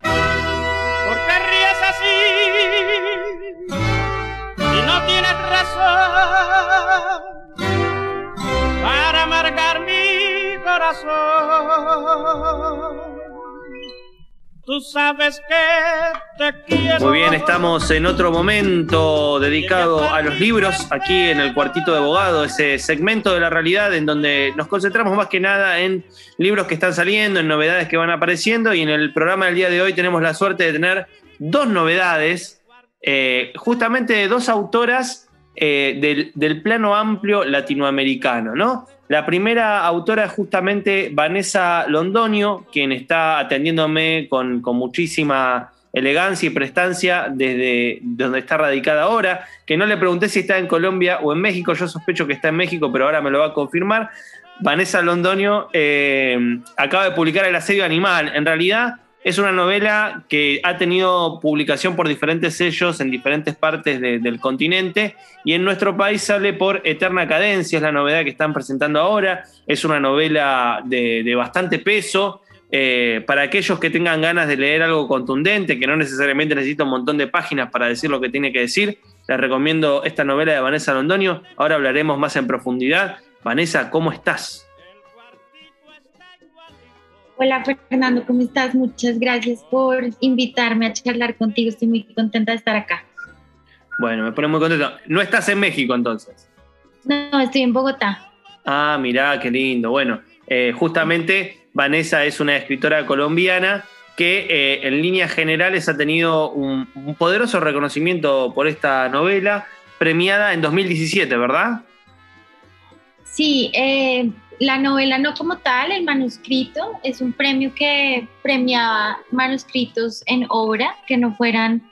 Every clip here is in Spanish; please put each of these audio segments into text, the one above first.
¿Por qué ríes así? Y no tienes razón para amargar mi corazón. Tú sabes que. Muy bien, estamos en otro momento dedicado a los libros, aquí en el cuartito de abogado, ese segmento de la realidad en donde nos concentramos más que nada en libros que están saliendo, en novedades que van apareciendo y en el programa del día de hoy tenemos la suerte de tener dos novedades, eh, justamente de dos autoras eh, del, plano amplio latinoamericano, ¿no? La primera autora es justamente Vanessa Londonio, quien está atendiéndome con, muchísima elegancia y prestancia desde donde está radicada ahora, que no le pregunté si está en Colombia o en México, yo sospecho que está en México, pero ahora me lo va a confirmar. Vanessa Londonio eh, acaba de publicar El asedio animal. En realidad es una novela que ha tenido publicación por diferentes sellos en diferentes partes de- del continente y en nuestro país sale por Eterna Cadencia, es la novedad que están presentando ahora. Es una novela de, bastante peso. eh, para aquellos que tengan ganas de leer algo contundente, que no necesariamente necesita un montón de páginas para decir lo que tiene que decir, les recomiendo esta novela de Vanessa Londonio. Ahora hablaremos más en profundidad. Vanessa, ¿cómo estás? Hola Fernando, ¿cómo estás? Muchas gracias por invitarme a charlar contigo. Estoy muy contenta de estar acá. Bueno, me pone muy contento. No estás en México entonces. No, estoy en Bogotá. Ah, mirá, qué lindo. Bueno, eh, justamente Vanessa es una escritora colombiana que eh, en líneas generales ha tenido un, un poderoso reconocimiento por esta novela, premiada en 2017, ¿verdad? Sí, eh, la novela no como tal, el manuscrito es un premio que premiaba manuscritos en obra que no fueran,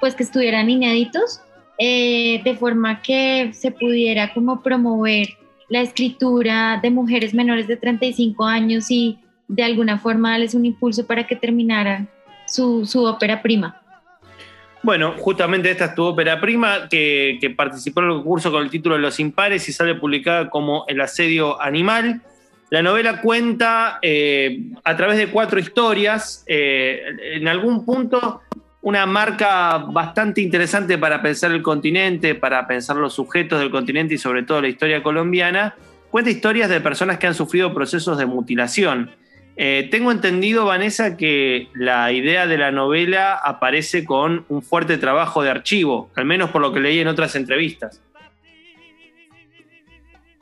pues que estuvieran inéditos, eh, de forma que se pudiera como promover la escritura de mujeres menores de 35 años y de alguna forma darles un impulso para que terminaran su, su ópera prima. Bueno, justamente esta es tu ópera prima, que, participó en el concurso con el título de Los Impares y sale publicada como El asedio animal. La novela cuenta eh, a través de cuatro historias, eh, en algún punto una marca bastante interesante para pensar el continente, para pensar los sujetos del continente y sobre todo la historia colombiana. Cuenta historias de personas que han sufrido procesos de mutilación. Eh, tengo entendido, Vanessa, que la idea de la novela aparece con un fuerte trabajo de archivo, al menos por lo que leí en otras entrevistas.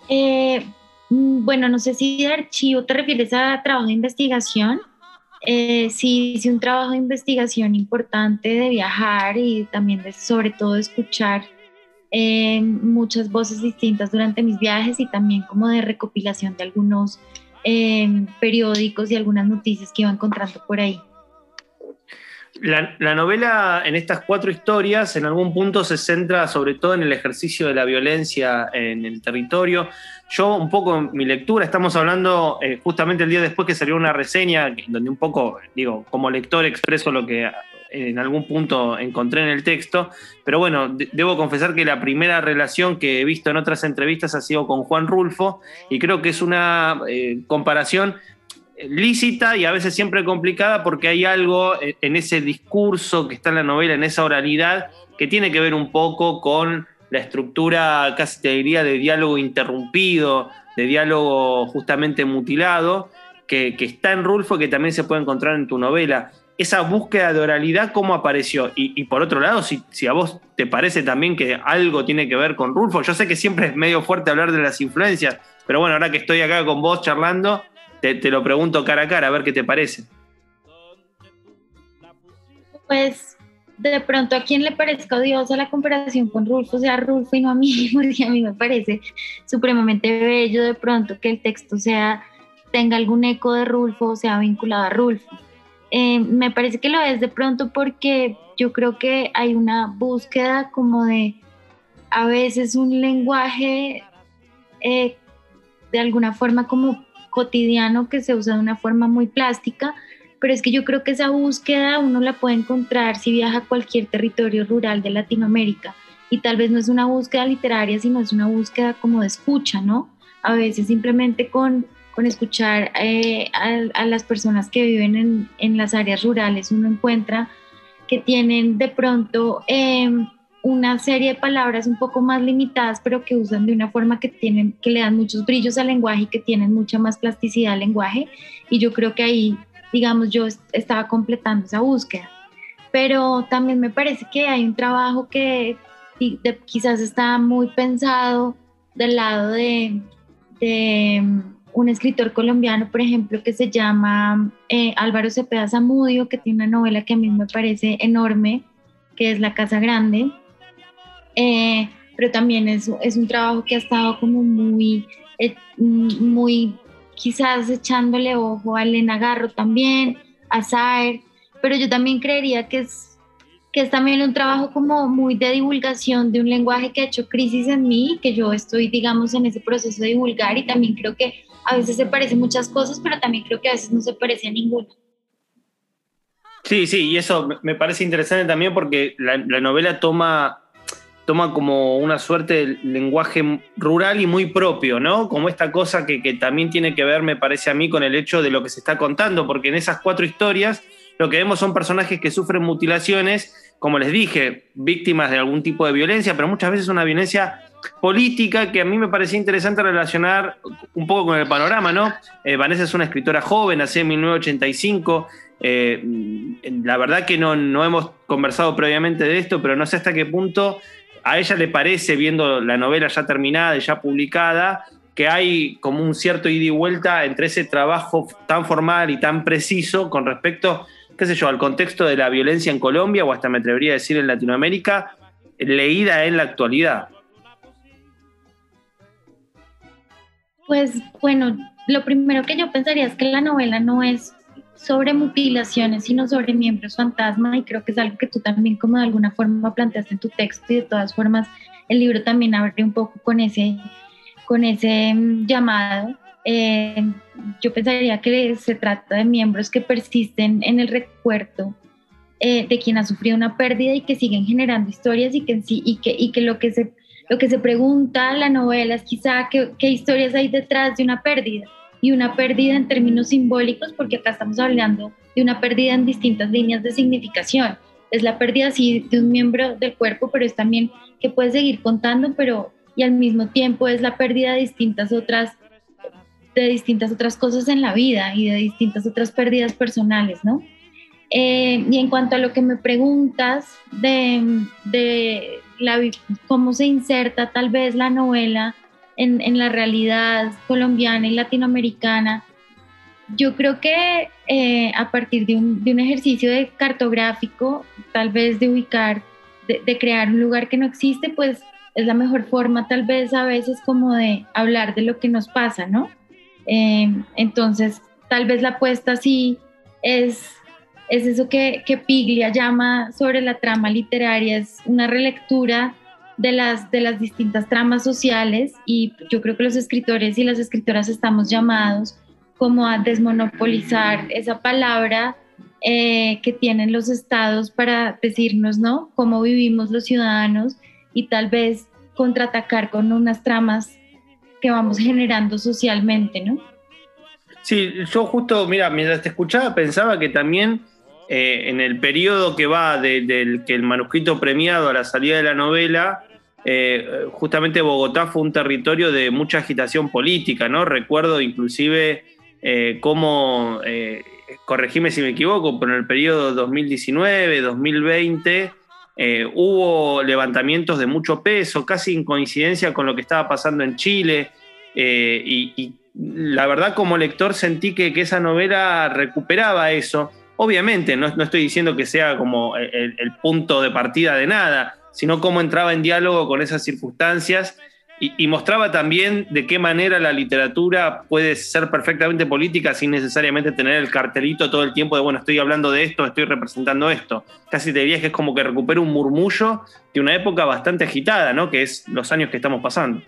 Eh, mm, bueno, no sé si de archivo te refieres a trabajo de investigación. Eh, sí, hice un trabajo de investigación importante de viajar y también de, sobre todo, de escuchar muchas voces distintas durante mis viajes y también como de recopilación de algunos eh, periódicos y algunas noticias que iba encontrando por ahí. La, la novela, en estas cuatro historias, en algún punto se centra sobre todo en el ejercicio de la violencia en el territorio. Yo, un poco en mi lectura, estamos hablando eh, justamente el día después que salió una reseña, donde un poco, digo, como lector expreso lo que en algún punto encontré en el texto, pero bueno, de- debo confesar que la primera relación que he visto en otras entrevistas ha sido con Juan Rulfo, y creo que es una eh, comparación lícita y a veces siempre complicada porque hay algo en ese discurso que está en la novela, en esa oralidad, que tiene que ver un poco con la estructura, casi te diría, de diálogo interrumpido, de diálogo justamente mutilado, que, que está en Rulfo y que también se puede encontrar en tu novela. Esa búsqueda de oralidad, ¿cómo apareció? Y, por otro lado, si, a vos te parece también que algo tiene que ver con Rulfo, yo sé que siempre es medio fuerte hablar de las influencias, pero bueno, ahora que estoy acá con vos charlando, te, lo pregunto cara a cara, a ver qué te parece. Pues de pronto a quien le parezca odiosa la comparación con Rulfo, sea Rulfo y no a mí, porque a mí me parece supremamente bello de pronto que el texto sea tenga algún eco de Rulfo sea vinculado a Rulfo. Eh, me parece que lo es de pronto porque yo creo que hay una búsqueda como de a veces un lenguaje eh, de alguna forma como cotidiano que se usa de una forma muy plástica, pero es que yo creo que esa búsqueda uno la puede encontrar si viaja a cualquier territorio rural de Latinoamérica y tal vez no es una búsqueda literaria, sino es una búsqueda como de escucha, ¿no? A veces simplemente con con escuchar eh, a, las personas que viven en, las áreas rurales, uno encuentra que tienen de pronto em, una serie de palabras un poco más limitadas, pero que usan de una forma que, tienen, que le dan muchos brillos al lenguaje y que tienen mucha más plasticidad al lenguaje. Y yo creo que ahí, digamos, yo estaba completando esa búsqueda. Pero también me parece que hay un trabajo que quizás está muy pensado del lado de un escritor colombiano, por ejemplo, que se llama eh, Álvaro Cepeda Zamudio, que tiene una novela que a mí me parece enorme, que es La Casa Grande. Eh, pero también es, es, un trabajo que ha estado como muy, eh, muy quizás echándole ojo a Elena Garro también, a Saer, pero yo también creería que es que es también un trabajo como muy de divulgación de un lenguaje que ha hecho crisis en mí, que yo estoy, digamos, en ese proceso de divulgar y también creo que a veces se parecen muchas cosas, pero también creo que a veces no se parece a ninguna. Sí, sí, y eso me parece interesante también porque la, novela toma, toma como una suerte de lenguaje rural y muy propio, ¿no? Como esta cosa que, que también tiene que ver, me parece a mí, con el hecho de lo que se está contando, porque en esas cuatro historias lo que vemos son personajes que sufren mutilaciones, como les dije, víctimas de algún tipo de violencia, pero muchas veces una violencia política que a mí me parecía interesante relacionar un poco con el panorama, ¿no? Eh, Vanessa es una escritora joven, nació en 1985. Eh, la verdad que no, no hemos conversado previamente de esto, pero no sé hasta qué punto a ella le parece, viendo la novela ya terminada y ya publicada, que hay como un cierto ida y vuelta entre ese trabajo tan formal y tan preciso con respecto, qué sé yo, al contexto de la violencia en Colombia o hasta me atrevería a decir en Latinoamérica, leída en la actualidad. Pues bueno, lo primero que yo pensaría es que la novela no es sobre mutilaciones, sino sobre miembros fantasma y creo que es algo que tú también como de alguna forma planteaste en tu texto y de todas formas el libro también abre un poco con ese, con ese mm, llamado. Eh, yo pensaría que se trata de miembros que persisten en el recuerdo eh, de quien ha sufrido una pérdida y que siguen generando historias y que, y que, y que lo que se lo que se pregunta la novela es quizá qué, historias hay detrás de una pérdida y una pérdida en términos simbólicos, porque acá estamos hablando de una pérdida en distintas líneas de significación. Es la pérdida sí de un miembro del cuerpo, pero es también que puede seguir contando, pero y al mismo tiempo es la pérdida de distintas otras cosas en la vida y de distintas otras pérdidas personales, ¿no? Eh, y en cuanto a lo que me preguntas de, de cómo se inserta tal vez la novela en, la realidad colombiana y latinoamericana, yo creo que eh, a partir de un, ejercicio de cartográfico, tal vez de ubicar, de, crear un lugar que no existe, pues es la mejor forma tal vez a veces como de hablar de lo que nos pasa, ¿no? Eh, entonces, tal vez la apuesta sí es es eso que, que Piglia llama sobre la trama literaria, es una relectura de las, de las distintas tramas sociales y yo creo que los escritores y las escritoras estamos llamados como a desmonopolizar esa palabra eh, que tienen los estados para decirnos, ¿no? Cómo vivimos los ciudadanos y tal vez contraatacar con unas tramas que vamos generando socialmente, ¿no? Sí, yo justo, mira, mientras te escuchaba pensaba que también eh, en el periodo que va del que el manuscrito premiado a la salida de la novela, eh, justamente Bogotá fue un territorio de mucha agitación política, ¿no? Recuerdo inclusive eh, cómo, corregime si me equivoco, pero en el periodo 2019-2020 eh, hubo levantamientos de mucho peso, casi en coincidencia con lo que estaba pasando en Chile, y, la verdad como lector sentí que, esa novela recuperaba eso. Obviamente, no, estoy diciendo que sea como el, el punto de partida de nada, sino cómo entraba en diálogo con esas circunstancias y, mostraba también de qué manera la literatura puede ser perfectamente política sin necesariamente tener el cartelito todo el tiempo de, bueno, estoy hablando de esto, estoy representando esto. Casi te dirías que es como que recupera un murmullo de una época bastante agitada, ¿no? Que es los años que estamos pasando.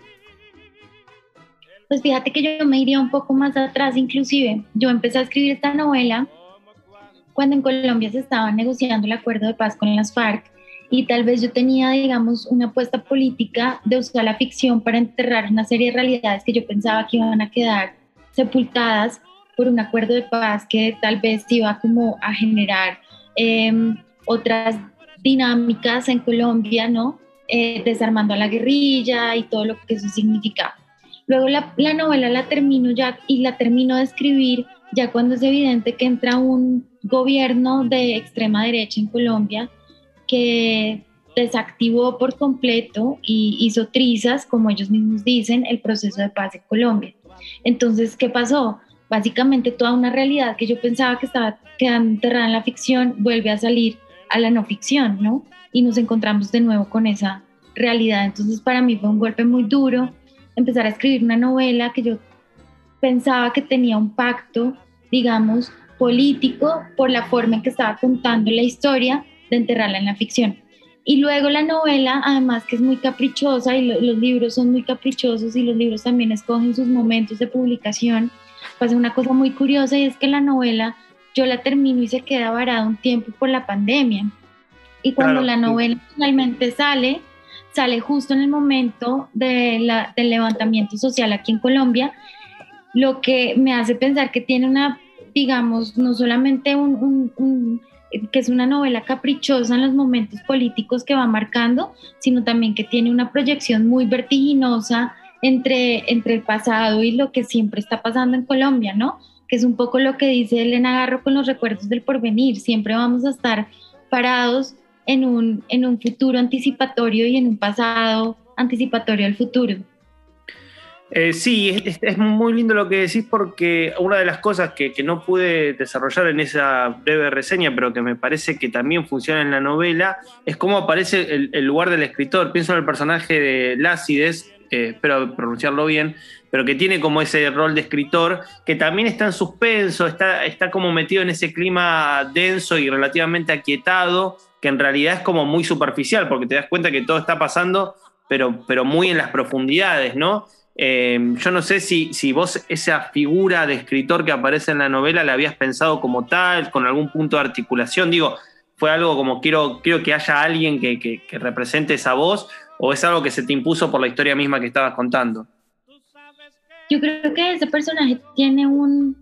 Pues fíjate que yo me iría un poco más atrás, inclusive. Yo empecé a escribir esta novela cuando en Colombia se estaba negociando el acuerdo de paz con las FARC y tal vez yo tenía, digamos, una apuesta política de usar la ficción para enterrar una serie de realidades que yo pensaba que iban a quedar sepultadas por un acuerdo de paz que tal vez iba como a generar em, otras dinámicas en Colombia, ¿no? Eh, desarmando a la guerrilla y todo lo que eso significaba. Luego la, la novela la termino ya y la termino de escribir ya cuando es evidente que entra un gobierno de extrema derecha en Colombia que desactivó por completo y hizo trizas, como ellos mismos dicen, el proceso de paz en Colombia. Entonces, ¿qué pasó? Básicamente toda una realidad que yo pensaba que estaba quedando enterrada en la ficción vuelve a salir a la no ficción, ¿no? Y nos encontramos de nuevo con esa realidad. Entonces, para mí fue un golpe muy duro empezar a escribir una novela que yo pensaba que tenía un pacto, digamos, político por la forma en que estaba contando la historia, de enterrarla en la ficción. Y luego la novela, además que es muy caprichosa y los libros son muy caprichosos y los libros también escogen sus momentos de publicación, pasa una cosa muy curiosa y es que la novela yo la termino y se queda varada un tiempo por la pandemia. Y cuando la novela finalmente sale, sale justo en el momento de la, del levantamiento social aquí en Colombia, lo que me hace pensar que tiene una, digamos, no solamente un, que es una novela caprichosa en los momentos políticos que va marcando, sino también que tiene una proyección muy vertiginosa entre, entre el pasado y lo que siempre está pasando en Colombia, ¿no? Que es un poco lo que dice Elena Garro con los recuerdos del porvenir. Siempre vamos a estar parados en un, en un futuro anticipatorio y en un pasado anticipatorio al futuro. Eh, sí, es, muy lindo lo que decís porque una de las cosas que, no pude desarrollar en esa breve reseña, pero que me parece que también funciona en la novela, es cómo aparece el, lugar del escritor. Pienso en el personaje de Lácides, espero pronunciarlo bien, pero que tiene como ese rol de escritor, que también está en suspenso, está, está como metido en ese clima denso y relativamente aquietado, que en realidad es como muy superficial, porque te das cuenta que todo está pasando, pero, pero muy en las profundidades, ¿no? Eh, yo no sé si, si vos esa figura de escritor que aparece en la novela la habías pensado como tal, con algún punto de articulación. Digo, ¿fue algo como quiero, quiero que haya alguien que, represente esa voz o es algo que se te impuso por la historia misma que estabas contando? Yo creo que ese personaje tiene un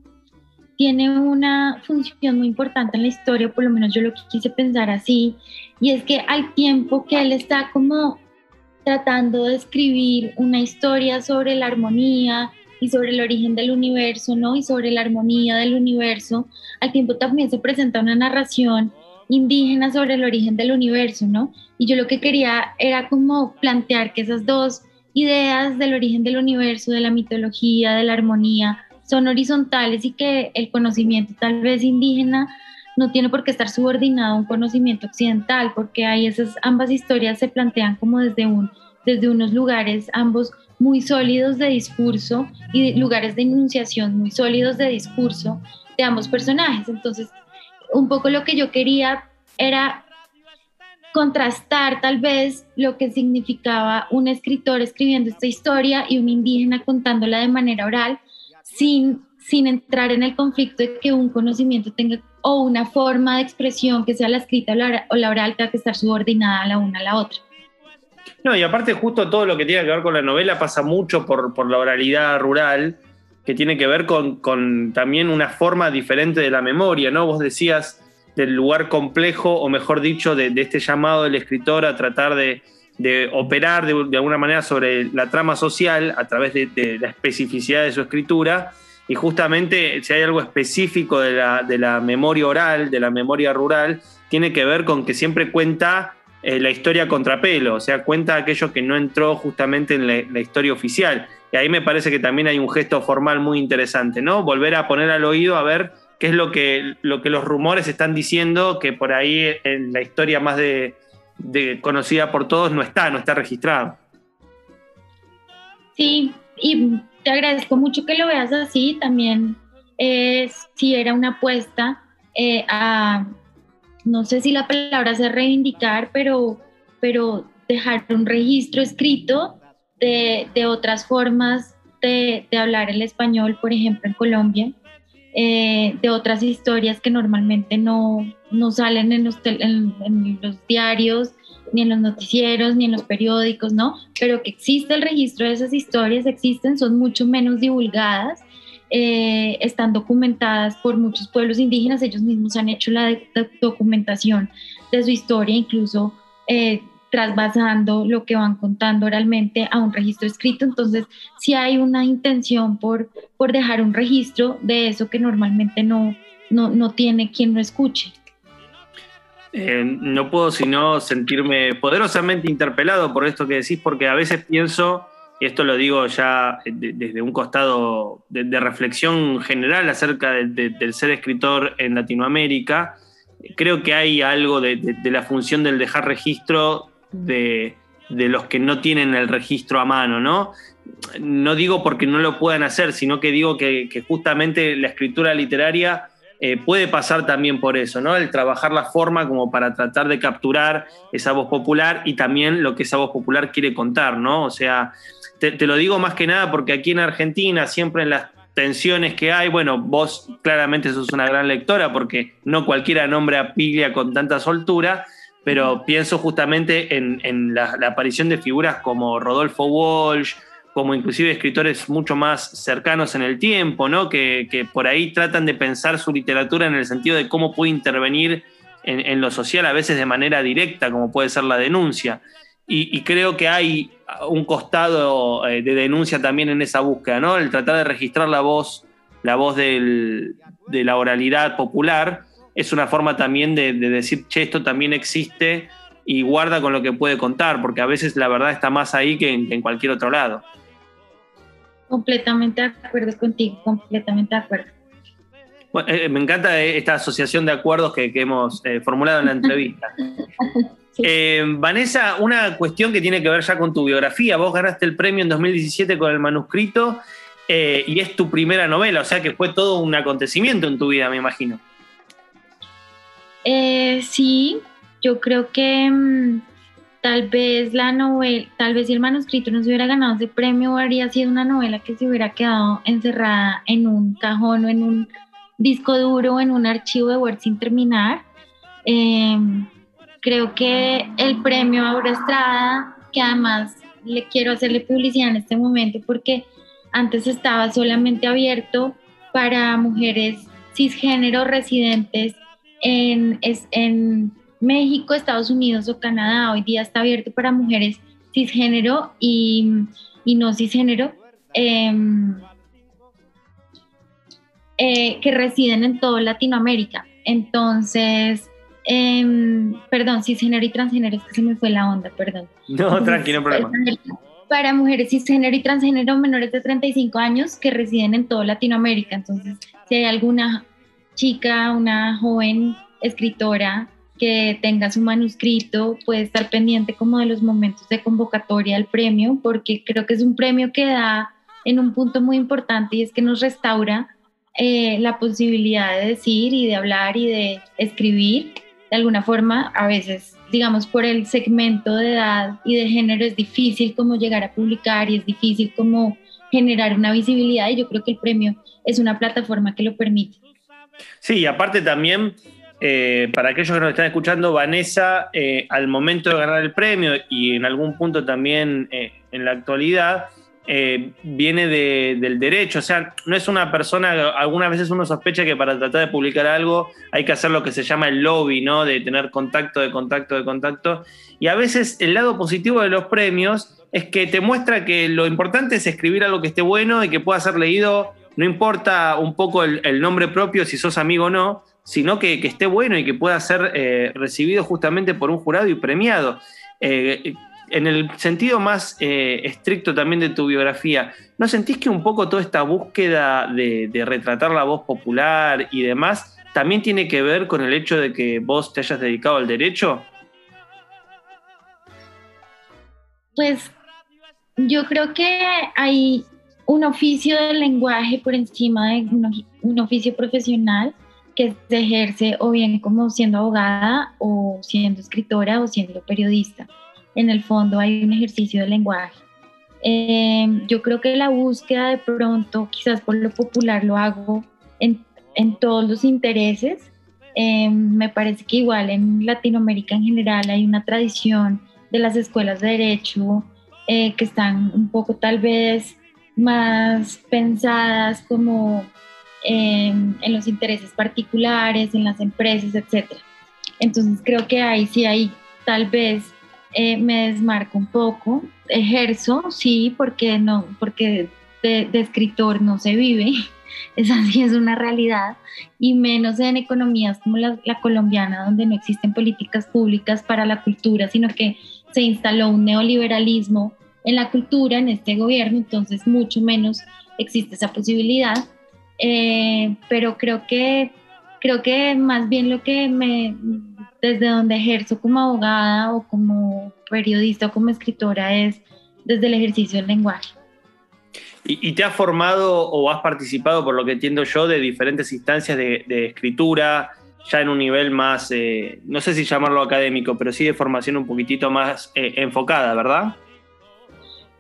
tiene una función muy importante en la historia, por lo menos yo lo quise pensar así, y es que al tiempo que él está como tratando de escribir una historia sobre la armonía y sobre el origen del universo, ¿no? Y sobre la armonía del universo. Al tiempo también se presenta una narración indígena sobre el origen del universo, ¿no? Y yo lo que quería era como plantear que esas dos ideas del origen del universo, de la mitología, de la armonía, son horizontales y que el conocimiento tal vez indígena no tiene por qué estar subordinado a un conocimiento occidental, porque ahí esas ambas historias se plantean como desde, un, desde unos lugares ambos muy sólidos de discurso y lugares de enunciación muy sólidos de discurso de ambos personajes. Entonces, un poco lo que yo quería era contrastar tal vez lo que significaba un escritor escribiendo esta historia y un indígena contándola de manera oral sin, sin entrar en el conflicto de que un conocimiento tenga o una forma de expresión que sea la escrita o la oral tenga que estar subordinada a la una a la otra. No, y aparte justo todo lo que tiene que ver con la novela pasa mucho por, la oralidad rural, que tiene que ver con, también una forma diferente de la memoria, ¿no? Vos decías del lugar complejo, o mejor dicho, de, este llamado del escritor a tratar de, operar de, alguna manera sobre la trama social a través de, la especificidad de su escritura, y justamente si hay algo específico de la, de la memoria oral, de la memoria rural, tiene que ver con que siempre cuenta eh, la historia contrapelo, o sea, cuenta aquello que no entró justamente en la, historia oficial. Y ahí me parece que también hay un gesto formal muy interesante, ¿no? Volver a poner al oído a ver qué es lo que, lo que los rumores están diciendo, que por ahí en la historia más de, conocida por todos no está, no está registrado. Sí, y te agradezco mucho que lo veas así. También eh, si era una apuesta eh, a, no sé si la palabra es reivindicar, pero, pero dejar un registro escrito de, otras formas de, hablar el español, por ejemplo, en Colombia, eh, de otras historias que normalmente no, no salen en los, en los diarios, ni en los noticieros, ni en los periódicos, ¿no? Pero que existe el registro de esas historias, existen, son mucho menos divulgadas, eh, están documentadas por muchos pueblos indígenas, ellos mismos han hecho la documentación de su historia, incluso eh, trasvasando lo que van contando oralmente a un registro escrito. Entonces, si hay una intención por, por dejar un registro de eso que normalmente no, no, no tiene quien lo escuche. Eh, no puedo sino sentirme poderosamente interpelado por esto que decís, porque a veces pienso, y esto lo digo ya desde un costado de, reflexión general acerca del ser escritor en Latinoamérica, creo que hay algo de, la función del dejar registro de, los que no tienen el registro a mano, ¿no? No digo porque no lo puedan hacer, sino que digo que justamente la escritura literaria eh, puede pasar también por eso, ¿no? El trabajar la forma como para tratar de capturar esa voz popular y también lo que esa voz popular quiere contar, ¿no? O sea, te, lo digo más que nada porque aquí en Argentina, siempre en las tensiones que hay, bueno, vos claramente sos una gran lectora porque no cualquiera nombra a Piglia con tanta soltura, pero pienso justamente en, la, la aparición de figuras como Rodolfo Walsh, como inclusive escritores mucho más cercanos en el tiempo, ¿no? que, por ahí tratan de pensar su literatura en el sentido de cómo puede intervenir en, lo social, a veces de manera directa, como puede ser la denuncia. Y, creo que hay un costado eh, de denuncia también en esa búsqueda, ¿no? El tratar de registrar la voz, la voz de la oralidad popular, es una forma también de, decir, che, esto también existe y guarda con lo que puede contar, porque a veces la verdad está más ahí que en cualquier otro lado. Completamente de acuerdo contigo, completamente de acuerdo. Eh, me encanta esta asociación de acuerdos que, hemos eh, formulado en la entrevista. Eh, Vanessa, una cuestión que tiene que ver ya con tu biografía. Vos ganaste el premio en 2017 con el manuscrito y es tu primera novela, o sea que fue todo un acontecimiento en tu vida, me imagino. sí, yo creo que mm, tal vez la novela, tal vez el manuscrito no se hubiera ganado ese premio, habría sido una novela que se hubiera quedado encerrada en un cajón o en un disco duro o en un archivo de Word sin terminar. Em, creo que el premio Aura Estrada, que además le quiero hacerle publicidad en este momento porque antes estaba solamente abierto para mujeres cisgénero residentes en, en México, Estados Unidos o Canadá hoy día está abierto para mujeres cisgénero y, no cisgénero em, eh, que residen en toda Latinoamérica. Entonces, em, perdón, cisgénero y transgénero, es que se me fue la onda, perdón. No, tranquilo, problema. Para mujeres cisgénero y transgénero menores de 35 años que residen en toda Latinoamérica. Entonces, si hay alguna chica, una joven escritora que tenga su manuscrito, puede estar pendiente como de los momentos de convocatoria al premio, porque creo que es un premio que da en un punto muy importante y es que nos restaura eh, la posibilidad de decir y de hablar y de escribir. De alguna forma, a veces, digamos, por el segmento de edad y de género es difícil como llegar a publicar y es difícil como generar una visibilidad y yo creo que el premio es una plataforma que lo permite. Sí, y aparte también eh, para aquellos que nos están escuchando, Vanessa, eh, al momento de ganar el premio y en algún punto también eh, en la actualidad, viene del derecho, o sea, no es una persona, algunas veces uno sospecha que para tratar de publicar algo hay que hacer lo que se llama el lobby, ¿no? De tener contacto, de contacto, de contacto. Y a veces el lado positivo de los premios es que te muestra que lo importante es escribir algo que esté bueno y que pueda ser leído no importa un poco el, nombre propio, si sos amigo o no, sino que, esté bueno y que pueda ser eh, recibido justamente por un jurado y premiado. Eh, en el sentido más eh, estricto también de tu biografía, ¿no sentís que un poco toda esta búsqueda de, retratar la voz popular y demás también tiene que ver con el hecho de que vos te hayas dedicado al derecho? Pues yo creo que hay un oficio del lenguaje por encima de un, oficio profesional que se ejerce o bien como siendo abogada o siendo escritora o siendo periodista en el fondo hay un ejercicio de lenguaje. Em, yo creo que la búsqueda de pronto, quizás por lo popular lo hago en, en todos los intereses. Em, me parece que igual en Latinoamérica en general hay una tradición de las escuelas de derecho eh, que están un poco tal vez más pensadas como em, en los intereses particulares, en las empresas, etc. Entonces creo que ahí sí hay tal vez eh, me desmarco un poco, ejerzo, sí, porque, no, porque de, escritor no se vive, esa sí es una realidad, y menos en economías como la, colombiana, donde no existen políticas públicas para la cultura, sino que se instaló un neoliberalismo en la cultura, en este gobierno, entonces mucho menos existe esa posibilidad. Eh, pero creo que, creo que más bien lo que me, desde donde ejerzo como abogada o como periodista o como escritora es desde el ejercicio del lenguaje. ¿Y, te has formado o has participado, por lo que entiendo yo, de diferentes instancias de, escritura, ya en un nivel más, eh, no sé si llamarlo académico, pero sí de formación un poquitito más eh, enfocada, ¿verdad?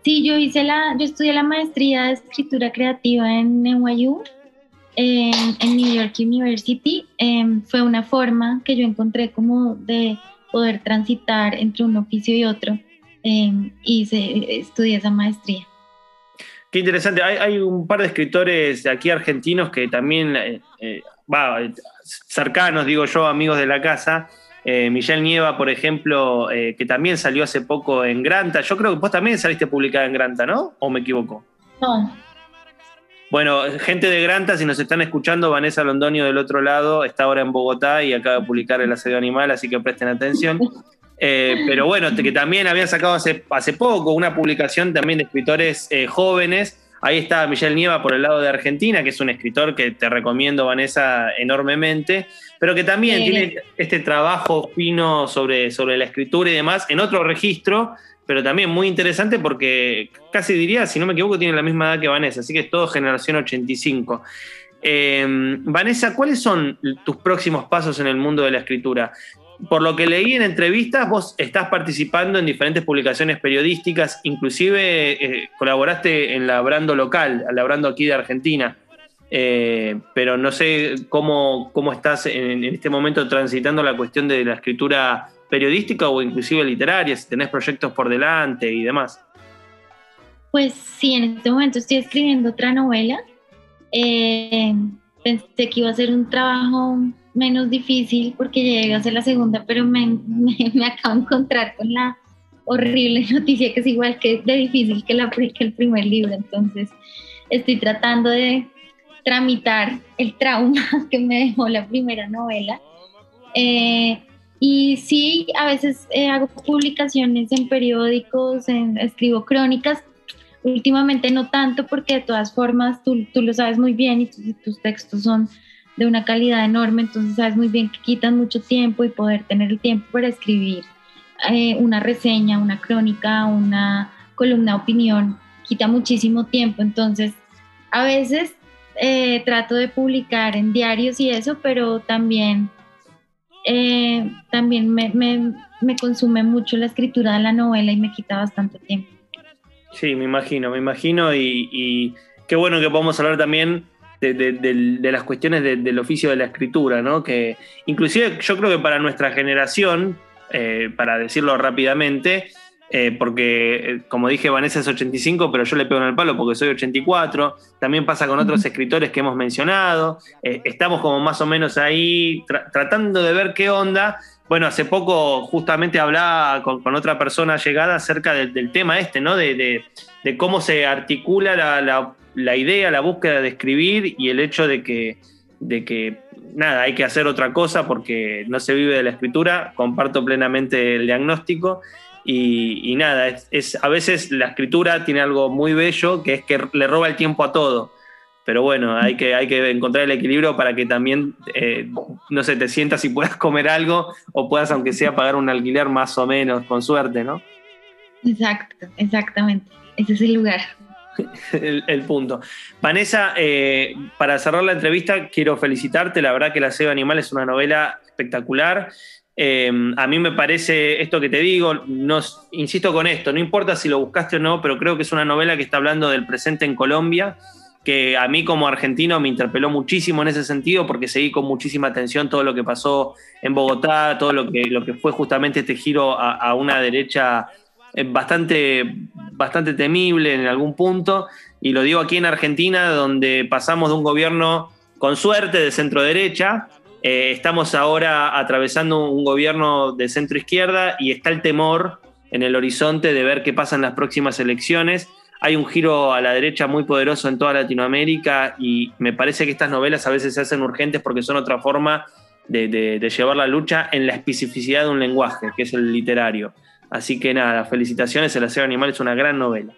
Sí, yo hice la, yo estudié la maestría de escritura creativa en NYU en New York University em, fue una forma que yo encontré como de poder transitar entre un oficio y otro em, y se, estudié esa maestría. Qué interesante. Hay, un par de escritores aquí argentinos que también, eh, eh, cercanos, digo yo, amigos de la casa. Eh, Michelle Nieva, por ejemplo, que también salió hace poco en Granta. Yo creo que vos también saliste publicada en Granta, ¿no? ¿O me equivoco? No, bueno, gente de Granta, si nos están escuchando, Vanessa Londonio del otro lado está ahora en Bogotá y acaba de publicar El asedio animal, así que presten atención. Eh, pero bueno, que también habían sacado hace, hace poco una publicación también de escritores eh, jóvenes. Ahí está Michelle Nieva por el lado de Argentina, que es un escritor que te recomiendo, Vanessa, enormemente, pero que también tiene este trabajo fino sobre, sobre la escritura y demás en otro registro, pero también muy interesante porque casi diría, si no me equivoco, tiene la misma edad que Vanessa, así que es todo generación 85. Em, Vanessa, ¿cuáles son tus próximos pasos en el mundo de la escritura? Por lo que leí en entrevistas, vos estás participando en diferentes publicaciones periodísticas, inclusive eh, colaboraste en la Brando local, la Brando aquí de Argentina. Eh, pero no sé cómo, cómo estás en, este momento transitando la cuestión de la escritura periodística o inclusive literaria, si tenés proyectos por delante y demás. Pues sí, en este momento estoy escribiendo otra novela. Eh, pensé que iba a ser un trabajo menos difícil porque llegué a ser la segunda, pero me, me, acabo de encontrar con la horrible noticia que es igual que de difícil que, la, que el primer libro. Entonces estoy tratando de tramitar el trauma que me dejó la primera novela. Eh, y sí, a veces eh, hago publicaciones en periódicos, en, escribo crónicas. Últimamente no tanto porque de todas formas tú, tú lo sabes muy bien y tus textos son de una calidad enorme, entonces sabes muy bien que quitan mucho tiempo y poder tener el tiempo para escribir eh, una reseña, una crónica, una columna de opinión, quita muchísimo tiempo. Entonces, a veces eh, trato de publicar en diarios y eso, pero también eh, también me, me, consume mucho la escritura de la novela y me quita bastante tiempo. Sí, me imagino, me imagino y, qué bueno que podamos hablar también de, las cuestiones del oficio de la escritura, ¿no? Que inclusive yo creo que para nuestra generación, eh, para decirlo rápidamente, eh, porque, eh, como dije, Vanessa es 85, pero yo le pego en el palo porque soy 84. También pasa con otros escritores que hemos mencionado. Eh, estamos como más o menos ahí tratando de ver qué onda. Bueno, hace poco justamente hablaba con, otra persona llegada acerca del tema este, ¿no? De, cómo se articula la, la idea, la búsqueda de escribir y el hecho de que, de que nada, hay que hacer otra cosa porque no se vive de la escritura, comparto plenamente el diagnóstico. Y, nada, es, a veces la escritura tiene algo muy bello, que es que le roba el tiempo a todo. Pero bueno, hay que, hay que encontrar el equilibrio para que también, eh, no sé, te sientas y puedas comer algo o puedas, aunque sea, pagar un alquiler más o menos, con suerte, ¿no? Exacto, exactamente. Ese es el lugar. el, punto. Vanessa, eh, para cerrar la entrevista, quiero felicitarte. La verdad que La Seba Animal es una novela espectacular. Eh, a mí me parece esto que te digo, insisto con esto, no importa si lo buscaste o no, pero creo que es una novela que está hablando del presente en Colombia, que a mí como argentino me interpeló muchísimo en ese sentido, porque seguí con muchísima atención todo lo que pasó en Bogotá, todo lo que, fue justamente este giro a una derecha bastante, bastante temible en algún punto, y lo digo aquí en Argentina, donde pasamos de un gobierno con suerte de centro derecha, eh, estamos ahora atravesando un gobierno de centro izquierda y está el temor en el horizonte de ver qué pasa en las próximas elecciones. Hay un giro a la derecha muy poderoso en toda Latinoamérica y me parece que estas novelas a veces se hacen urgentes porque son otra forma de, de llevar la lucha en la especificidad de un lenguaje, que es el literario. Así que nada, felicitaciones, El Aseo Animal es una gran novela.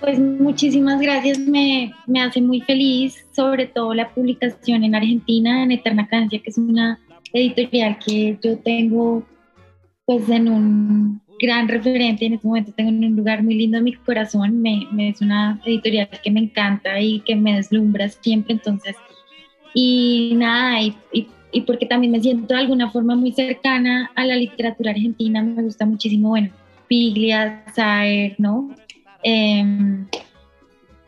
Pues muchísimas gracias, me, hace muy feliz, sobre todo la publicación en Argentina, en Eterna Cadencia, que es una editorial que yo tengo pues en un gran referente, en este momento tengo en un lugar muy lindo en mi corazón, me, es una editorial que me encanta y que me deslumbra siempre, entonces, y nada, y, y y porque también me siento de alguna forma muy cercana a la literatura argentina, me gusta muchísimo, bueno, Piglia, Saer, ¿no? Em,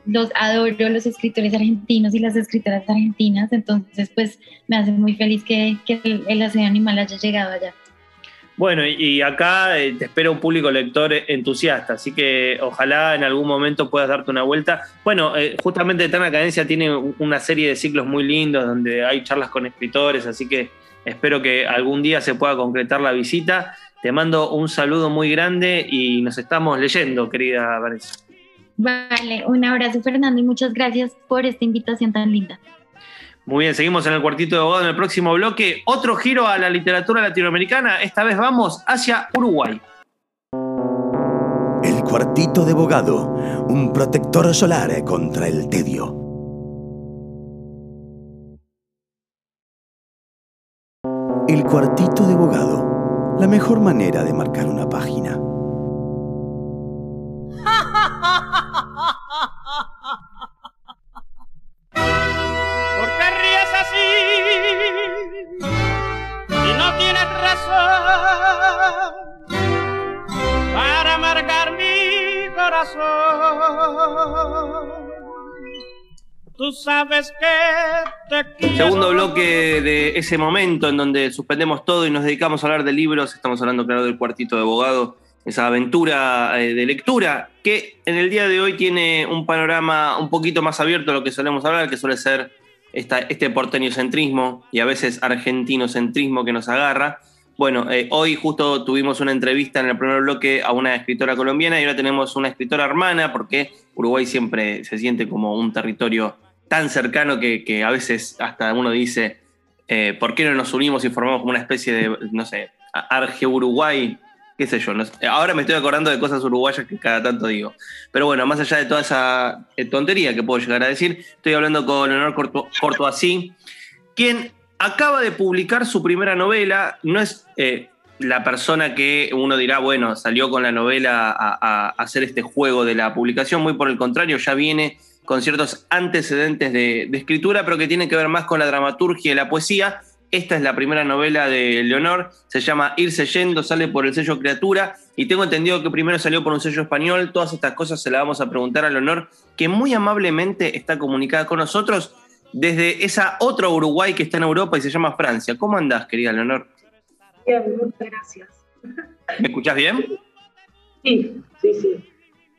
los adoro, los escritores argentinos y las escritoras argentinas, entonces pues me hace muy feliz que, el, el animal haya llegado allá. Bueno, y acá eh, te espera un público lector entusiasta, así que ojalá en algún momento puedas darte una vuelta. Bueno, eh, justamente Eterna Cadencia tiene una serie de ciclos muy lindos donde hay charlas con escritores, así que espero que algún día se pueda concretar la visita. Te mando un saludo muy grande y nos estamos leyendo, querida Vanessa. Vale, un abrazo Fernando y muchas gracias por esta invitación tan linda. Muy bien, seguimos en el cuartito de abogado en el próximo bloque. Otro giro a la literatura latinoamericana. Esta vez vamos hacia Uruguay. El cuartito de abogado, un protector solar contra el tedio. El cuartito de abogado, la mejor manera de marcar una página. para marcar mi corazón. Tú sabes que te quiero. Segundo bloque de ese momento en donde suspendemos todo y nos dedicamos a hablar de libros. Estamos hablando, claro, del cuartito de abogado, esa aventura eh, de lectura que en el día de hoy tiene un panorama un poquito más abierto a lo que solemos hablar, que suele ser esta, este porteñocentrismo y a veces argentinocentrismo que nos agarra. Bueno, eh, hoy justo tuvimos una entrevista en el primer bloque a una escritora colombiana y ahora tenemos una escritora hermana porque Uruguay siempre se siente como un territorio tan cercano que, a veces hasta uno dice, eh, ¿por qué no nos unimos y formamos como una especie de, no sé, Arge-Uruguay? qué sé yo. ahora me estoy acordando de cosas uruguayas que cada tanto digo. Pero bueno, más allá de toda esa eh, tontería que puedo llegar a decir, estoy hablando con Leonor Corto, así, quien acaba de publicar su primera novela, no es eh, la persona que uno dirá, bueno, salió con la novela a, hacer este juego de la publicación, muy por el contrario, ya viene con ciertos antecedentes de, escritura, pero que tiene que ver más con la dramaturgia y la poesía. Esta es la primera novela de Leonor, se llama Irse Yendo, sale por el sello Criatura, y tengo entendido que primero salió por un sello español. Todas estas cosas se las vamos a preguntar a Leonor, que muy amablemente está comunicada con nosotros desde esa otra Uruguay que está en Europa y se llama Francia. ¿Cómo andás, querida Leonor? Bien, muchas gracias. ¿Me escuchás bien? Sí, sí, sí.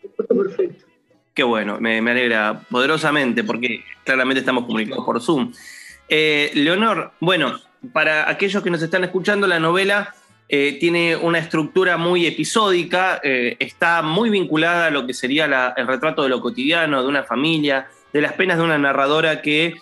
Escucho perfecto. Qué bueno, me, alegra poderosamente porque claramente estamos comunicados por Zoom. Eh, Leonor, bueno, para aquellos que nos están escuchando, la novela eh, tiene una estructura muy episódica, eh, está muy vinculada a lo que sería el retrato de lo cotidiano, de una familia, de las penas de una narradora que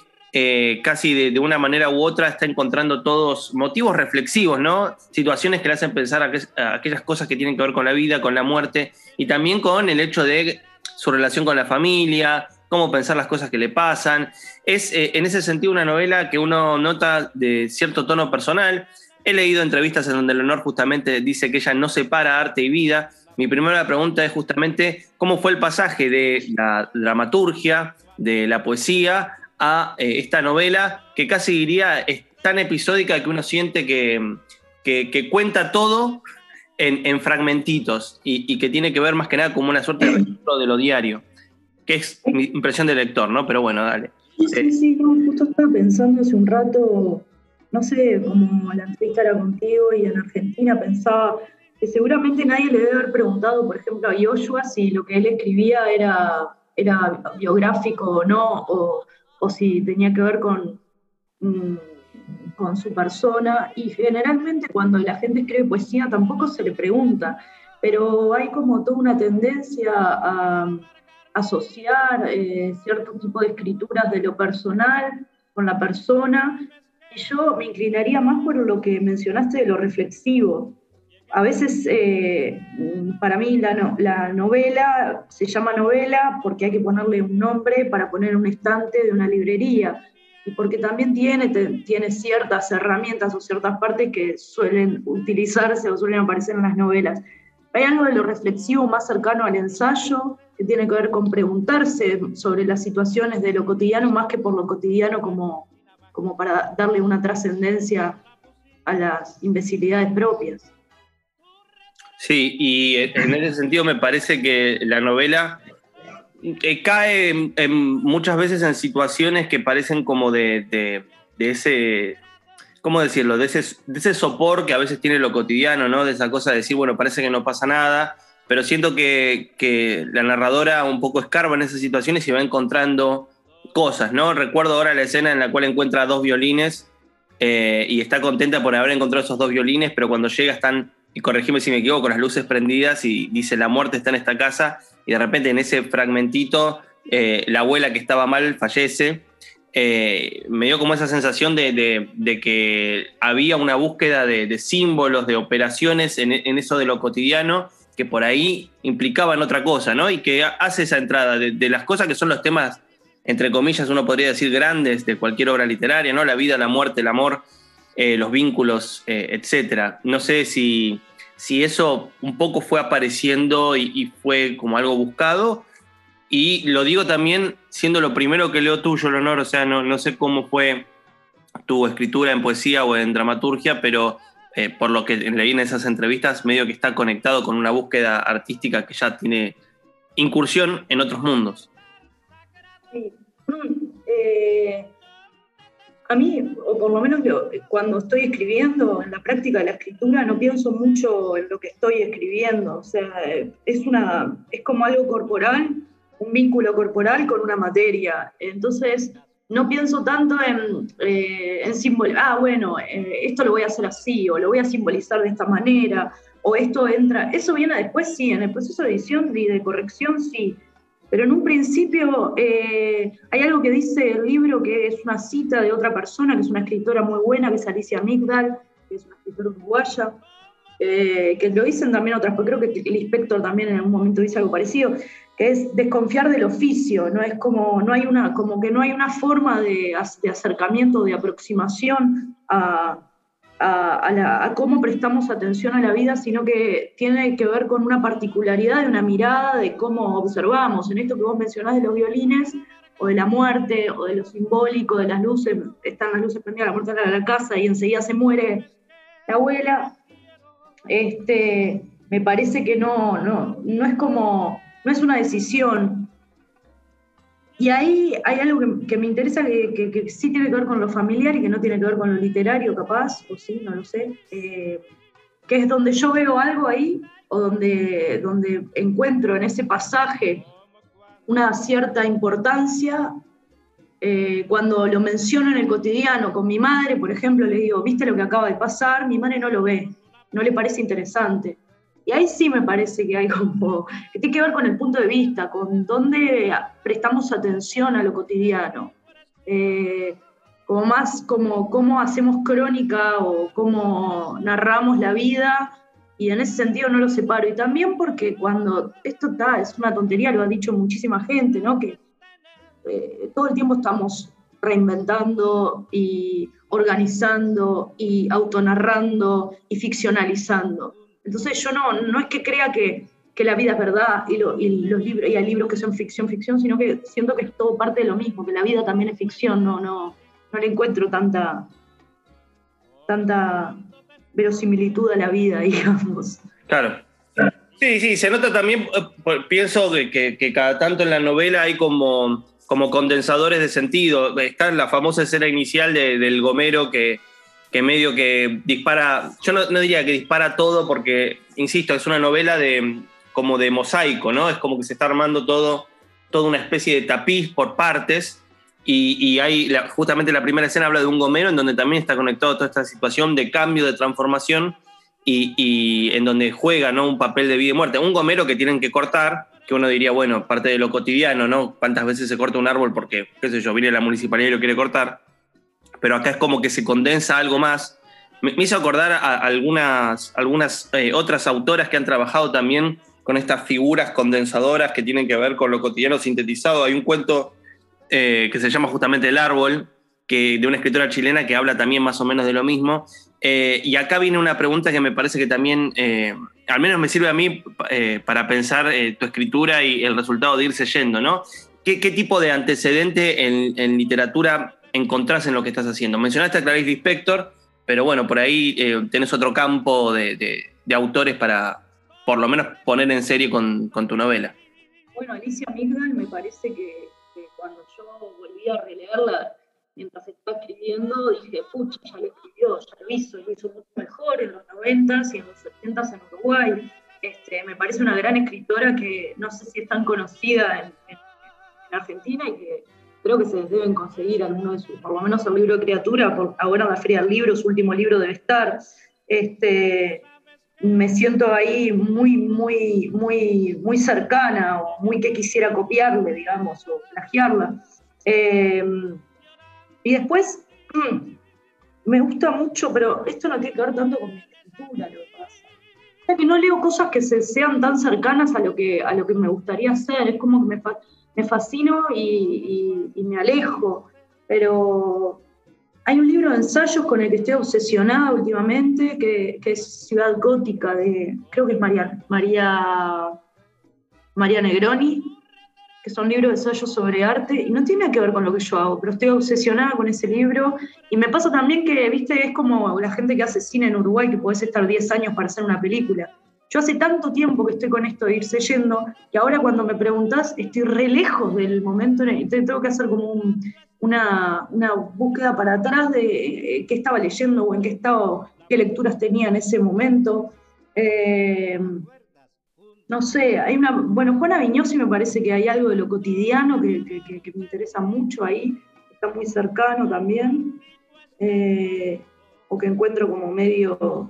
casi de, una manera u otra está encontrando todos motivos reflexivos, ¿no? Situaciones que le hacen pensar aquellas cosas que tienen que ver con la vida, con la muerte y también con el hecho de su relación con la familia, cómo pensar las cosas que le pasan. Es eh, en ese sentido una novela que uno nota de cierto tono personal. He leído entrevistas en donde Leonor justamente dice que ella no separa arte y vida. Mi primera pregunta es justamente cómo fue el pasaje de la dramaturgia, de la poesía, a eh, esta novela que casi diría es tan episódica que uno siente que, que- que cuenta todo en, en fragmentitos y, y que tiene que ver más que nada como una suerte de registro de lo diario, que es mi impresión de lector, ¿no? Pero bueno, dale. Sí, sí, sí, no, justo estaba pensando hace un rato, no sé, como la entrevista era contigo y en Argentina pensaba que seguramente nadie le debe haber preguntado, por ejemplo, a Joshua si lo que él escribía era, era biográfico o no, o, o si tenía que ver con, mm, con su persona. Y generalmente cuando la gente escribe poesía tampoco se le pregunta, pero hay como toda una tendencia a asociar eh, cierto tipo de escrituras de lo personal con la persona. Y yo me inclinaría más por lo que mencionaste de lo reflexivo. A veces, eh, para mí, la, no- la novela se llama novela porque hay que ponerle un nombre para poner un estante de una librería y porque también tiene, tiene ciertas herramientas o ciertas partes que suelen utilizarse o suelen aparecer en las novelas. Hay algo de lo reflexivo más cercano al ensayo, que tiene que ver con preguntarse sobre las situaciones de lo cotidiano más que por lo cotidiano como, como para darle una trascendencia a las imbecilidades propias. Sí, y en ese sentido me parece que la novela eh, cae muchas veces en situaciones que parecen como de ese, ¿cómo decirlo? De ese, de ese sopor que a veces tiene lo cotidiano, ¿no? De esa cosa de decir, bueno, parece que no pasa nada, pero siento que, que la narradora un poco escarba en esas situaciones y va encontrando cosas, ¿no? Recuerdo ahora la escena en la cual encuentra dos violines eh, y está contenta por haber encontrado esos dos violines, pero cuando llega están, y corregime si me equivoco, las luces prendidas y dice la muerte está en esta casa y de repente en ese fragmentito eh, la abuela que estaba mal fallece. Eh, me dio como esa sensación de, que había una búsqueda de, símbolos, de operaciones en, eso de lo cotidiano que por ahí implicaban otra cosa, ¿no? Y que hace esa entrada de, las cosas que son los temas, entre comillas, uno podría decir grandes de cualquier obra literaria, ¿no? La vida, la muerte, el amor, eh, los vínculos, etcétera. No sé si, si eso un poco fue apareciendo y, fue como algo buscado. Y lo digo también siendo lo primero que leo tuyo, Leonor, o sea, no, no sé cómo fue tu escritura en poesía o en dramaturgia, pero eh, por lo que leí en esas entrevistas, medio que está conectado con una búsqueda artística que ya tiene incursión en otros mundos. Sí. Mm, eh, a mí, o por lo menos yo, cuando estoy escribiendo, en la práctica de la escritura, no pienso mucho en lo que estoy escribiendo. O sea, es, una, es como algo corporal, un vínculo corporal con una materia. Entonces, no pienso tanto en, eh, en simbolizar, ah, bueno, eh, esto lo voy a hacer así, o lo voy a simbolizar de esta manera, o esto entra. Eso viene después, sí, en el proceso de edición y de corrección, sí. Pero en un principio eh, hay algo que dice el libro que es una cita de otra persona, que es una escritora muy buena, que es Alicia Migdal, que es una escritora uruguaya, eh, que lo dicen también otras, porque creo que el inspector también en algún momento dice algo parecido, que es desconfiar del oficio, no es como, no hay una, como que no hay una forma de, de acercamiento, de aproximación a, a, cómo prestamos atención a la vida, sino que tiene que ver con una particularidad de una mirada, de cómo observamos. En esto que vos mencionás de los violines, o de la muerte, o de lo simbólico, de las luces, están las luces prendidas, la muerte en la casa y enseguida se muere la abuela, este, me parece que no, no, no es como, no es una decisión. Y ahí hay algo que, me interesa que, sí tiene que ver con lo familiar y que no tiene que ver con lo literario, capaz, o sí, no lo sé, eh, que es donde yo veo algo ahí, o donde, donde encuentro en ese pasaje una cierta importancia. Eh, cuando lo menciono en el cotidiano con mi madre, por ejemplo, le digo, ¿viste lo que acaba de pasar? Mi madre no lo ve. no le parece interesante. Y ahí sí me parece que hay como, que tiene que ver con el punto de vista, con dónde prestamos atención a lo cotidiano. Eh, como más como cómo hacemos crónica o cómo narramos la vida, y en ese sentido no lo separo. Y también porque cuando esto está, es una tontería, lo ha dicho muchísima gente, ¿no? Que eh, todo el tiempo estamos reinventando y organizando y autonarrando y ficcionalizando. Entonces yo no, no es que crea que, que la vida es verdad y, los libros, y hay libros que son ficción, ficción, sino que siento que es todo parte de lo mismo, que la vida también es ficción, no, no, no le encuentro tanta, tanta verosimilitud a la vida, digamos. Claro. Sí, sí, se nota también, eh, pienso que, que cada tanto en la novela hay como como condensadores de sentido. Está la famosa escena inicial del Gomero que, que, medio que dispara, yo no, diría que dispara todo porque, insisto, es una novela de, como de mosaico, ¿no? Es como que se está armando todo, toda una especie de tapiz por partes. Y, hay, justamente la primera escena habla de un gomero en donde también está conectado toda esta situación de cambio, de transformación y, y en donde juega ¿no? un papel de vida y muerte. Un gomero que tienen que cortar que uno diría, bueno, parte de lo cotidiano, ¿no? ¿Cuántas veces se corta un árbol porque, qué sé yo, viene la municipalidad y lo quiere cortar? Pero acá es como que se condensa algo más. Me, hizo acordar a algunas, algunas eh, otras autoras que han trabajado también con estas figuras condensadoras que tienen que ver con lo cotidiano sintetizado. Hay un cuento eh, que se llama justamente El Árbol, que, de una escritora chilena que habla también más o menos de lo mismo. Eh, y acá viene una pregunta que me parece que también al menos me sirve a mí para pensar tu escritura y el resultado de irse yendo, ¿no? ¿Qué, tipo de antecedente en, literatura encontrás en lo que estás haciendo? Mencionaste a Clarice Lispector, pero bueno, por ahí eh, tenés otro campo de, autores para por lo menos poner en serie con, tu novela. Bueno, Alicia Migdal me parece que, cuando yo volví a releerla mientras estaba escribiendo, dije, pucha, ya lo escribió, ya lo hizo, lo hizo mucho mejor en los 90s y en los 70s en Uruguay. Este, me parece una gran escritora que no sé si es tan conocida en, Argentina y que creo que se deben conseguir algunos de sus, por lo menos el libro criatura, por, ahora la Feria del Libro, su último libro debe estar. Este, me siento ahí muy, muy, muy, muy cercana o muy que quisiera copiarle, digamos, o plagiarla. Eh, y después, mm, me gusta mucho, pero esto no tiene que ver tanto con mi escritura, lo que pasa. O que no leo cosas que se, sean tan cercanas a lo que, a lo que me gustaría hacer, es como que me, me fascino y, me alejo, pero hay un libro de ensayos con el que estoy obsesionada últimamente, que, es Ciudad Gótica, de, creo que es María, María, María Negroni, que son libros de ensayos sobre arte, y no tiene que ver con lo que yo hago, pero estoy obsesionada con ese libro. Y me pasa también que, viste, es como la gente que hace cine en Uruguay, que podés estar 10 años para hacer una película. Yo hace tanto tiempo que estoy con esto de irse yendo, y ahora cuando me preguntás, estoy re lejos del momento en que tengo que hacer como una, búsqueda para atrás de eh, qué estaba leyendo o en qué estado, qué lecturas tenía en ese momento. Eh, no sé, hay una, bueno, Juana Viñosi me parece que hay algo de lo cotidiano que, me interesa mucho ahí, está muy cercano también, eh, o que encuentro como medio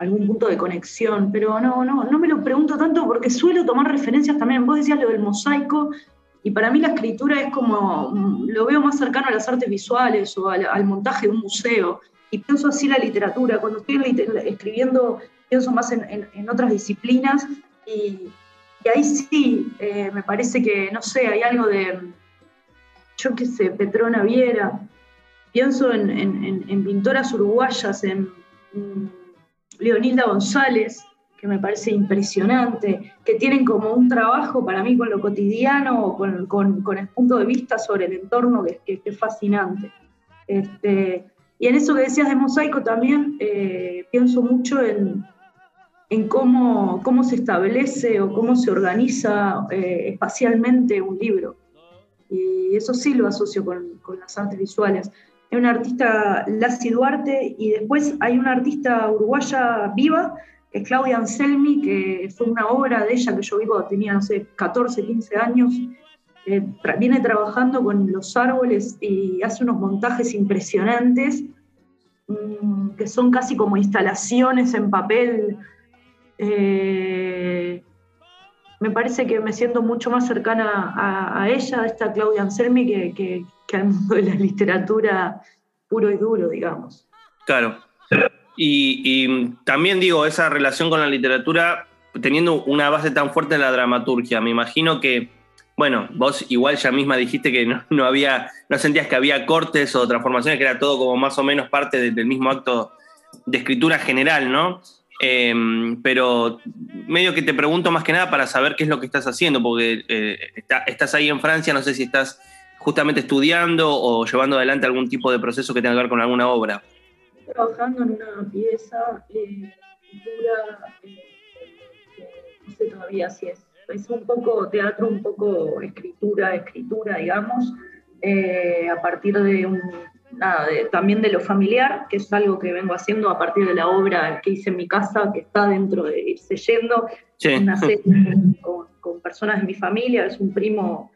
algún punto de conexión, pero no, no, no me lo pregunto tanto porque suelo tomar referencias también, vos decías lo del mosaico, y para mí la escritura es como, lo veo más cercano a las artes visuales o al, montaje de un museo, y pienso así la literatura, cuando estoy escribiendo pienso más en, otras disciplinas y, ahí sí, eh, me parece que, no sé, hay algo de, yo qué sé, Petrona Viera, pienso en, pintoras uruguayas, en, Leonilda González, que me parece impresionante, que tienen como un trabajo para mí con lo cotidiano, con, con, el punto de vista sobre el entorno que, es fascinante. Este, y en eso que decías de mosaico también eh, pienso mucho en, en cómo, cómo se establece o cómo se organiza eh, espacialmente un libro. Y eso sí lo asocio con, con las artes visuales. Hay una artista, Lassi Duarte, y después hay una artista uruguaya viva, que es Claudia Anselmi, que fue una obra de ella que yo vi cuando tenía, no sé, 14, 15 años. viene trabajando con los árboles y hace unos montajes impresionantes mm, que son casi como instalaciones en papel. Eh, me parece que me siento mucho más cercana a, ella, a esta Claudia Anselmi, que, al mundo de la literatura puro y duro, digamos. Claro. Y, también digo, esa relación con la literatura, teniendo una base tan fuerte en la dramaturgia, me imagino que, bueno, vos igual ya misma dijiste que no, había, no sentías que había cortes o transformaciones, que era todo como más o menos parte del mismo acto de escritura general, ¿no? Em, pero medio que te pregunto más que nada para saber qué es lo que estás haciendo, porque eh, estás ahí en Francia, no sé si estás justamente estudiando o llevando adelante algún tipo de proceso que tenga que ver con alguna obra. Estoy trabajando en una pieza, eh, eh, no sé todavía si es, es un poco teatro, un poco escritura, escritura, digamos, eh, a partir de un nada, también de lo familiar, que es algo que vengo haciendo a partir de la obra que hice en mi casa, que está dentro de Irse Yendo, una serie con, personas de mi familia, es un primo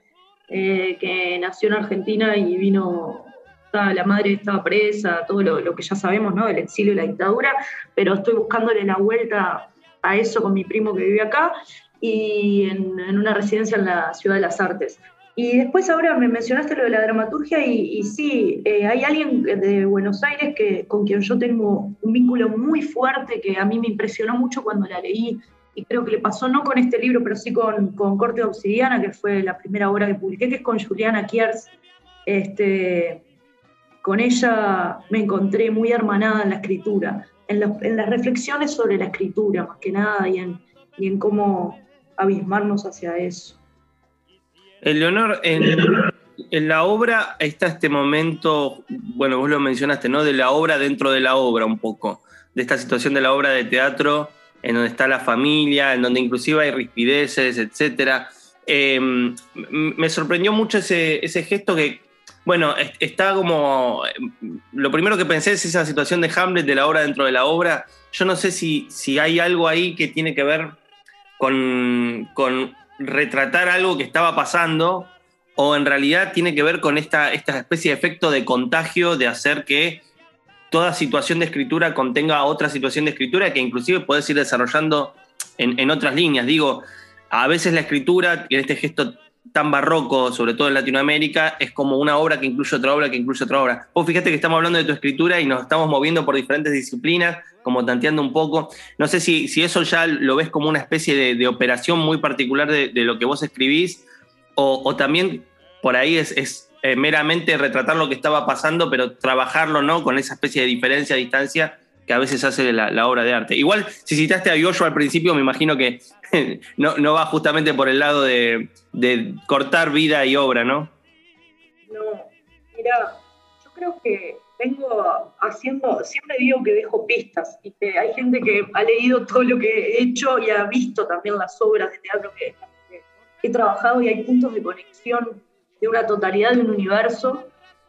eh, que nació en Argentina y vino, la madre estaba presa, todo lo, que ya sabemos, ¿no? El exilio y la dictadura, pero estoy buscándole la vuelta a eso con mi primo que vive acá y en una residencia en la Ciudad de las Artes. Y después ahora me mencionaste lo de la dramaturgia y, sí, eh, hay alguien de Buenos Aires que, con quien yo tengo un vínculo muy fuerte que a mí me impresionó mucho cuando la leí y creo que le pasó no con este libro, pero sí con, con Corte Obsidiana, que fue la primera obra que publiqué, que es con Juliana Kiers. Este, con ella me encontré muy hermanada en la escritura, en, en las reflexiones sobre la escritura más que nada y en, y en cómo abismarnos hacia eso. Eleonor, en, en, la obra está este momento, bueno, vos lo mencionaste, ¿no? De la obra dentro de la obra un poco, de esta situación de la obra de teatro, en donde está la familia, en donde inclusive hay rispideces, etc. Em, me sorprendió mucho ese, ese gesto que, bueno, está como, lo primero que pensé es esa situación de Hamlet, de la obra dentro de la obra. Yo no sé si, si hay algo ahí que tiene que ver con, con retratar algo que estaba pasando o en realidad tiene que ver con esta, esta especie de efecto de contagio de hacer que toda situación de escritura contenga otra situación de escritura que inclusive puedes ir desarrollando en, otras líneas. Digo, a veces la escritura, en este gesto tan barroco, sobre todo en Latinoamérica, es como una obra que incluye otra obra, que incluye otra obra. Vos fíjate que estamos hablando de tu escritura y nos estamos moviendo por diferentes disciplinas, como tanteando un poco. No sé si, si eso ya lo ves como una especie de, operación muy particular de, lo que vos escribís, o, también por ahí es, eh, meramente retratar lo que estaba pasando, pero trabajarlo ¿no? con esa especie de diferencia, distancia que a veces hace la, obra de arte. Igual, si citaste a Yoshua al principio, me imagino que no, va justamente por el lado de, de cortar vida y obra, ¿no? No, mira, yo creo que vengo haciendo, siempre digo que dejo pistas y que hay gente que ha leído todo lo que he hecho y ha visto también las obras de teatro que, he trabajado y hay puntos de conexión de una totalidad de un universo.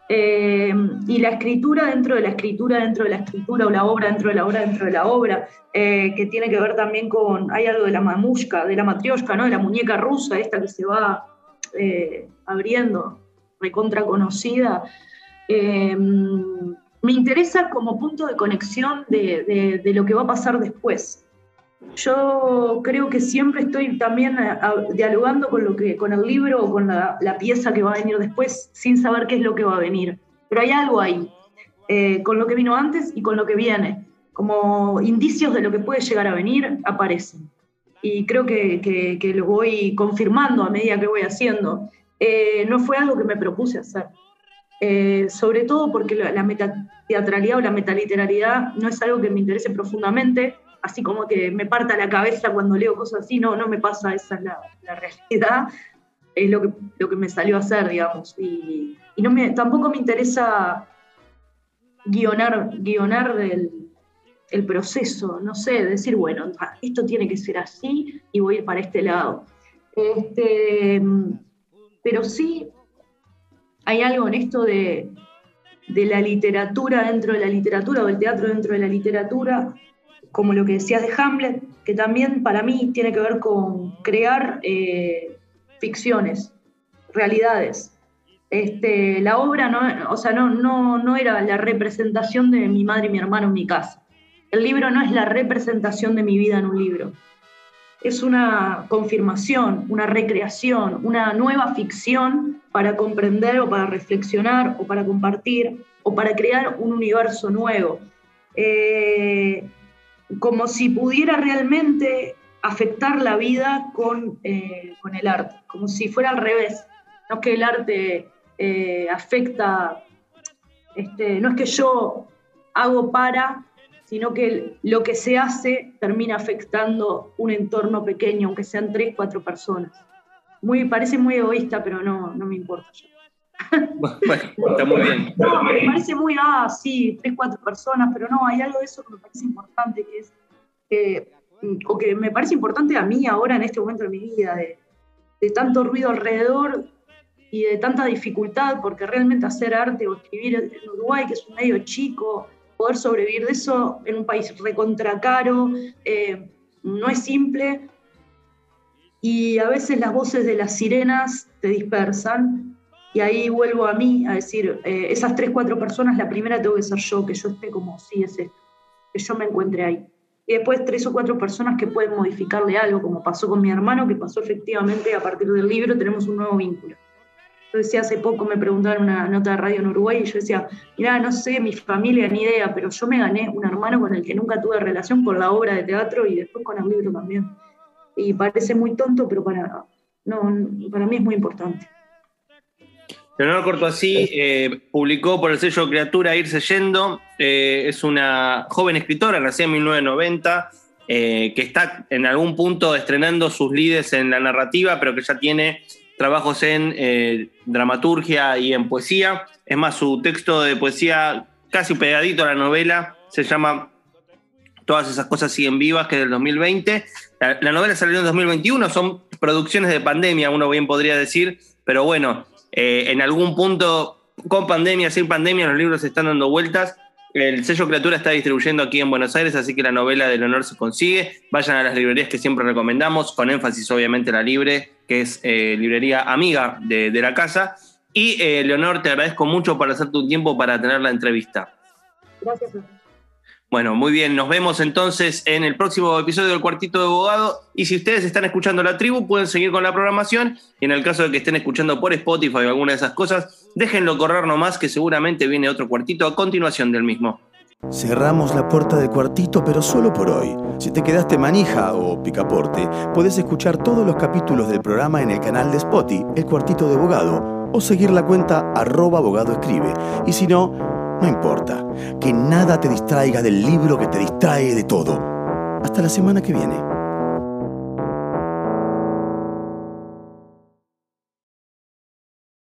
Eh, y la escritura dentro de la escritura, dentro de la escritura, o la obra dentro de la obra, dentro de la obra, eh, que tiene que ver también con, hay algo de la mamushka, de la matrioshka, de la muñeca rusa, esta que se va eh, abriendo, recontra conocida. Eh, me interesa como punto de conexión de, lo que va a pasar después. Yo creo que siempre estoy también eh, dialogando con, lo que, con el libro o con la, pieza que va a venir después sin saber qué es lo que va a venir. Pero hay algo ahí, eh, con lo que vino antes y con lo que viene. Como indicios de lo que puede llegar a venir aparecen. Y creo que, lo voy confirmando a medida que voy haciendo. no fue algo que me propuse hacer. Eh, sobre todo porque la, metateatralidad o la metaliteralidad no es algo que me interese profundamente, así como que me parta la cabeza cuando leo cosas así, no, no me pasa, esa es la, realidad, es lo que, lo que me salió a hacer, digamos. Y, no me, tampoco me interesa guionar, guionar el, el proceso, no sé, decir, bueno, esto tiene que ser así y voy para este lado. Este, pero sí hay algo en esto de, la literatura dentro de la literatura o el teatro dentro de la literatura, como lo que decías de Hamlet, que también para mí tiene que ver con crear eh, ficciones, realidades. Este, la obra no, o sea, no, no, no era la representación de mi madre y mi hermano en mi casa. El libro no es la representación de mi vida en un libro. Es una confirmación, una recreación, una nueva ficción para comprender o para reflexionar o para compartir o para crear un universo nuevo. Eh, como si pudiera realmente afectar la vida con, eh, con, el arte, como si fuera al revés. No es que el arte eh, afecta, este, no es que yo hago para, sino que lo que se hace termina afectando un entorno pequeño, aunque sean tres, cuatro personas. Muy, parece muy egoísta, pero no, no me importa. Bueno, está muy bien. No, me parece muy, ah, sí, tres, cuatro personas, pero no, hay algo de eso que me parece importante, que es, o que me parece importante a mí ahora en este momento de mi vida, de, de tanto ruido alrededor y de tanta dificultad, porque realmente hacer arte o escribir en Uruguay, que es un medio chico, poder sobrevivir de eso en un país recontra caro, eh, no es simple. Y a veces las voces de las sirenas te dispersan. Y ahí vuelvo a mí a decir, eh, esas tres, cuatro personas, la primera tengo que ser yo, que yo esté como, sí, es esto, que yo me encuentre ahí. Y después tres o cuatro personas que pueden modificarle algo, como pasó con mi hermano, que pasó efectivamente a partir del libro, tenemos un nuevo vínculo. Yo decía, hace poco me preguntaron una nota de radio en Uruguay y yo decía, mira, no sé, mi familia, ni idea, pero yo me gané un hermano con el que nunca tuve relación con la obra de teatro y después con el libro también. Y parece muy tonto, pero para, no, para mí es muy importante. Leonor Cortoasí eh, publicó por el sello Criatura Irse Yendo. Eh, es una joven escritora, nacida en 1990, eh, que está en algún punto estrenando sus lides en la narrativa, pero que ya tiene trabajos en eh, dramaturgia y en poesía. Es más, su texto de poesía casi pegadito a la novela se llama Todas esas cosas siguen vivas, que es del 2020. La, novela salió en 2021, son producciones de pandemia, uno bien podría decir, pero bueno, eh, en algún punto, con pandemia, sin pandemia, los libros están dando vueltas. El sello Criatura está distribuyendo aquí en Buenos Aires, así que la novela del honor se consigue. Vayan a las librerías que siempre recomendamos, con énfasis obviamente la libre, que es eh, librería amiga de, la casa. Y eh, Leonor, te agradezco mucho por hacerte un tiempo para tener la entrevista. Gracias. Bueno, muy bien, nos vemos entonces en el próximo episodio del Cuartito de Abogado. Y si ustedes están escuchando la tribu, pueden seguir con la programación. Y en el caso de que estén escuchando por Spotify o alguna de esas cosas, déjenlo correr nomás, que seguramente viene otro cuartito a continuación del mismo. Cerramos la puerta del cuartito, pero solo por hoy. Si te quedaste manija o picaporte, puedes escuchar todos los capítulos del programa en el canal de Spotify, El Cuartito de Abogado, o seguir la cuenta arroba. Y si no, no importa. Que nada te distraiga del libro que te distrae de todo. Hasta la semana que viene.